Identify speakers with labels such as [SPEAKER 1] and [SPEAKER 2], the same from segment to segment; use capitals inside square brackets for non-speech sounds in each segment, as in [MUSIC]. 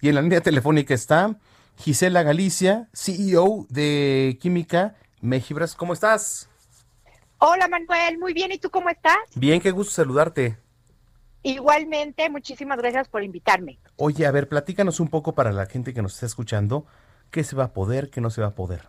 [SPEAKER 1] Y en la línea telefónica está Gisela Galicia, CEO de Química Mejibras. ¿Cómo estás?
[SPEAKER 2] Hola Manuel, muy bien. ¿Y tú cómo estás?
[SPEAKER 1] Bien, qué gusto saludarte.
[SPEAKER 2] Igualmente, muchísimas gracias por invitarme.
[SPEAKER 1] Oye, a ver, platícanos un poco para la gente que nos está escuchando, qué se va a poder, qué no se va a poder.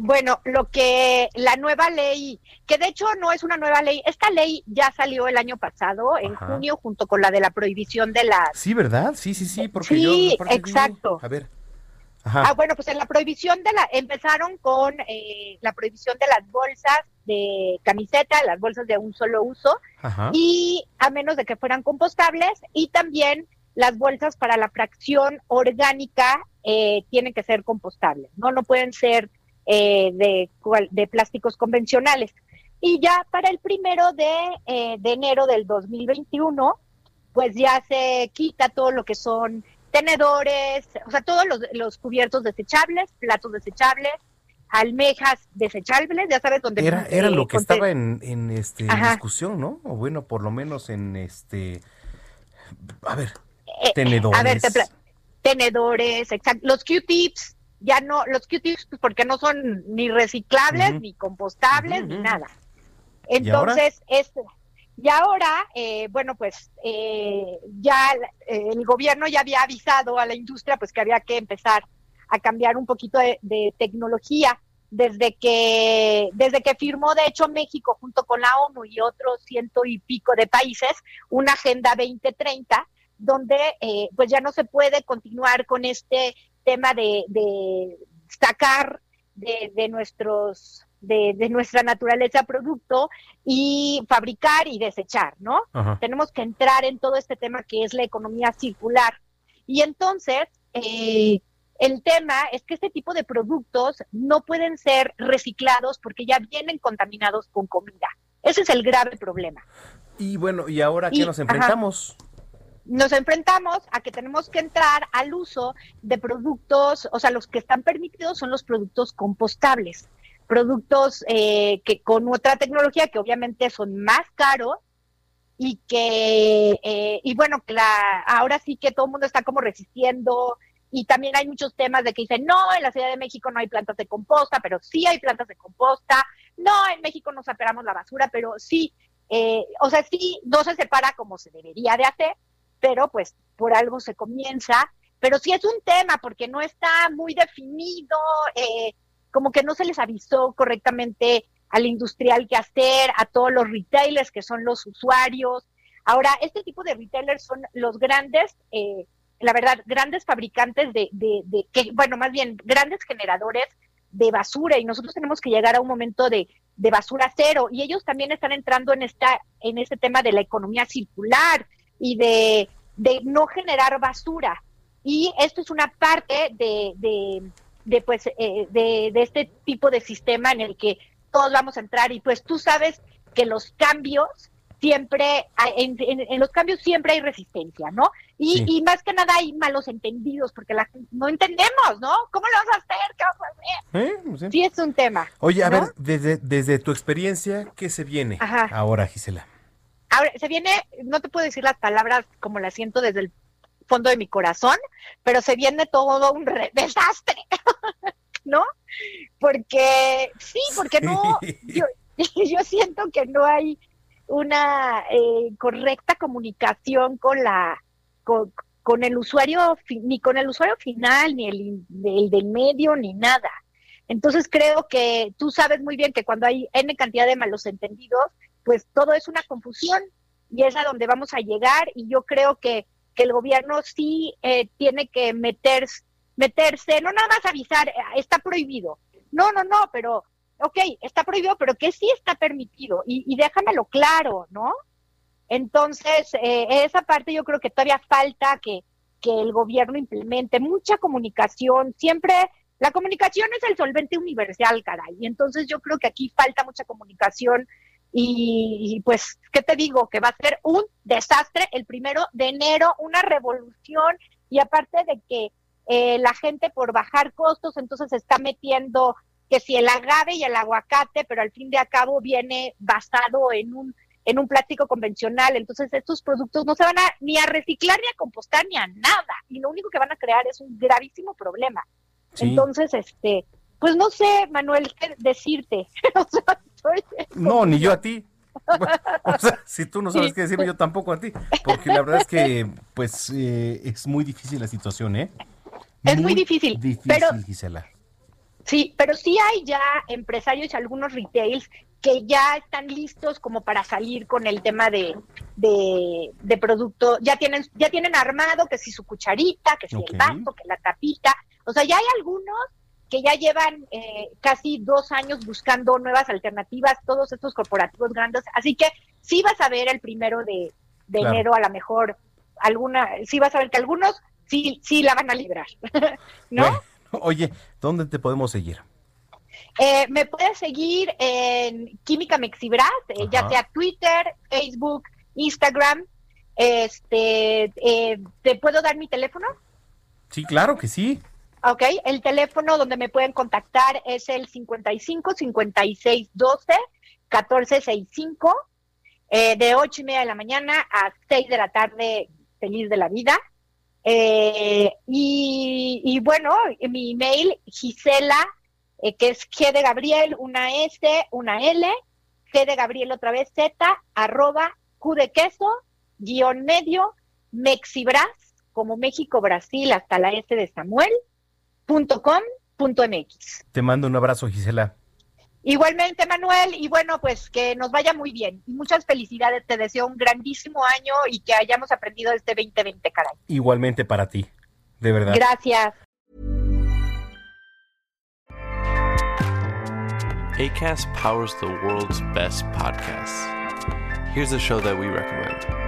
[SPEAKER 2] Bueno, lo que la nueva ley, que de hecho no es una nueva ley, esta ley ya salió el año pasado, en
[SPEAKER 1] Ajá.
[SPEAKER 2] junio, junto con la de la prohibición de las...
[SPEAKER 1] Sí, ¿verdad? Sí, sí, sí, porque
[SPEAKER 2] Sí,
[SPEAKER 1] yo... digo-
[SPEAKER 2] exacto.
[SPEAKER 1] A ver. Ajá.
[SPEAKER 2] Ah, bueno, pues en la prohibición de la... Empezaron con eh, la prohibición de las bolsas de camiseta, las bolsas de un solo uso,
[SPEAKER 1] Ajá.
[SPEAKER 2] y a menos de que fueran compostables, y también las bolsas para la fracción orgánica eh, tienen que ser compostables, no, no pueden ser eh, de, de plásticos convencionales. Y ya para el primero de, eh, de enero del 2021, pues ya se quita todo lo que son tenedores, o sea, todos los, los cubiertos desechables, platos desechables, almejas desechables, ya sabes, donde...
[SPEAKER 1] Era, era
[SPEAKER 2] eh,
[SPEAKER 1] lo que
[SPEAKER 2] conte-
[SPEAKER 1] estaba en, en este en discusión, ¿no? O bueno, por lo menos en este... A ver,
[SPEAKER 2] Eh,
[SPEAKER 1] tenedores.
[SPEAKER 2] A ver, te tenedores, exacto. Los Q-tips, ya no, los Q-tips pues, porque no son ni reciclables, ni compostables, ni nada.
[SPEAKER 1] ¿Y?
[SPEAKER 2] Entonces, es, y ahora, eh, bueno, pues eh, ya eh, el gobierno ya había avisado a la industria pues que había que empezar a cambiar un poquito de, de tecnología desde que desde que firmó de hecho México junto con la ONU y otros ciento y pico de países una agenda 2030 donde eh, pues ya no se puede continuar con este tema de, de sacar de, de nuestros de, de nuestra naturaleza producto y fabricar y desechar, ¿no?
[SPEAKER 1] Ajá.
[SPEAKER 2] Tenemos que entrar en todo este tema que es la economía circular. Y entonces, eh, el tema es que este tipo de productos no pueden ser reciclados porque ya vienen contaminados con comida. Ese es el grave problema.
[SPEAKER 1] Y bueno, ¿y ahora
[SPEAKER 2] Y-
[SPEAKER 1] qué nos
[SPEAKER 2] ajá. Nos enfrentamos a que tenemos que entrar al uso de productos, o sea, los que están permitidos son los productos compostables, productos eh, que con otra tecnología que obviamente son más caros y que, eh, y bueno, la, ahora sí que todo el mundo está como resistiendo y también hay muchos temas de que dicen, no, en la Ciudad de México no hay plantas de composta, pero sí hay plantas de composta, no, en México no separamos la basura, pero sí, eh, o sea, sí, no se separa como se debería de hacer, pero pues por algo se comienza, pero sí es un tema porque no está muy definido, eh, como que no se les avisó correctamente al industrial qué hacer, a todos los retailers que son los usuarios. Ahora, este tipo de retailers son los grandes, eh, la verdad, grandes fabricantes de, de, de, que, bueno, más bien grandes generadores de basura y nosotros tenemos que llegar a un momento de, de basura cero y ellos también están entrando en esta en este tema de la economía circular y de, de no generar basura. Y esto es una parte de, de, de pues, eh, de, de este tipo de sistema en el que todos vamos a entrar y pues tú sabes que los cambios siempre, hay- en, en- en los cambios siempre hay resistencia, ¿no? Y,
[SPEAKER 1] Sí.
[SPEAKER 2] y más que nada hay malos entendidos porque la, no entendemos, ¿no? ¿Cómo lo vas a hacer? ¿Qué vas a hacer?
[SPEAKER 1] ¿Eh?
[SPEAKER 2] Sí es un tema.
[SPEAKER 1] Oye, a
[SPEAKER 2] ¿no?
[SPEAKER 1] ver, desde, desde tu experiencia, ¿qué se viene
[SPEAKER 2] Ajá.
[SPEAKER 1] ahora, Gisela?
[SPEAKER 2] Ahora, se viene, no te puedo decir las palabras como las siento desde el fondo de mi corazón, pero se viene todo un re- desastre, [LAUGHS] ¿no? Porque, sí, porque no, yo, [LAUGHS] yo siento que no hay una eh, correcta comunicación con la, con, con el usuario, ni con el usuario final, ni el, el del medio, ni nada. Entonces creo que tú sabes muy bien que cuando hay N cantidad de malos entendidos, pues todo es una confusión y es a donde vamos a llegar y yo creo que, el gobierno sí eh, tiene que meterse, meterse, no nada más avisar, eh, está prohibido. No, no, no, pero, ok, está prohibido, pero que sí está permitido y, déjamelo claro, ¿no? Entonces, eh, esa parte yo creo que todavía falta que, que el gobierno implemente mucha comunicación. Siempre la comunicación es el solvente universal, caray. Y entonces yo creo que aquí falta mucha comunicación y, pues, ¿qué te digo? Que va a ser un desastre el primero de enero, una revolución y aparte de que eh, la gente por bajar costos entonces se está metiendo que si el agave y el aguacate, pero al fin de cabo viene basado en un en un plástico convencional, entonces estos productos no se van a ni a reciclar ni a compostar ni a nada y lo único que van a crear es un gravísimo problema. Entonces, este, pues no sé, Manuel, qué decirte. [LAUGHS]
[SPEAKER 1] no, ni yo a ti. [LAUGHS] o sea, si tú no sabes qué decirme, yo tampoco a ti. Porque la verdad es que, pues, eh, es muy difícil la situación, ¿eh?
[SPEAKER 2] Es muy, difícil.
[SPEAKER 1] Difícil,
[SPEAKER 2] pero,
[SPEAKER 1] Gisela.
[SPEAKER 2] Sí, pero sí hay ya empresarios y algunos retails que ya están listos como para salir con el tema de, de, producto, ya tienen, ya tienen armado que si su cucharita, que si el vaso, que la tapita, o sea, ya hay algunos que ya llevan eh, casi dos años buscando nuevas alternativas, todos estos corporativos grandes, así que sí vas a ver el primero de, enero a lo mejor alguna, sí vas a ver que algunos sí, sí la van a librar, [LAUGHS] ¿no?
[SPEAKER 1] oye, ¿dónde te podemos seguir?
[SPEAKER 2] Eh, me puedes seguir en Química Mexibras, eh, ya sea Twitter, Facebook, Instagram. Este, eh, ¿Te puedo dar mi teléfono?
[SPEAKER 1] Sí, claro que sí.
[SPEAKER 2] Ok, el teléfono donde me pueden contactar es el 55 56 12 14 65, de 8 y media de la mañana a 6 de la tarde, feliz de la vida. y, y, bueno, mi email, Gisela eh, que es G de Gabriel, una S, una L, G de Gabriel otra vez Z, arroba Q de queso, guion medio, Mexibras, como México, Brasil, hasta la S de Samuel, punto com, punto MX.
[SPEAKER 1] Te mando un abrazo, Gisela.
[SPEAKER 2] Igualmente, Manuel, y bueno, pues que nos vaya muy bien. Y muchas felicidades, te deseo un grandísimo año y que hayamos aprendido este 2020, caray.
[SPEAKER 1] Igualmente para ti, de verdad.
[SPEAKER 2] Gracias.
[SPEAKER 3] ACAST powers the world's best podcasts. Here's a show that we recommend.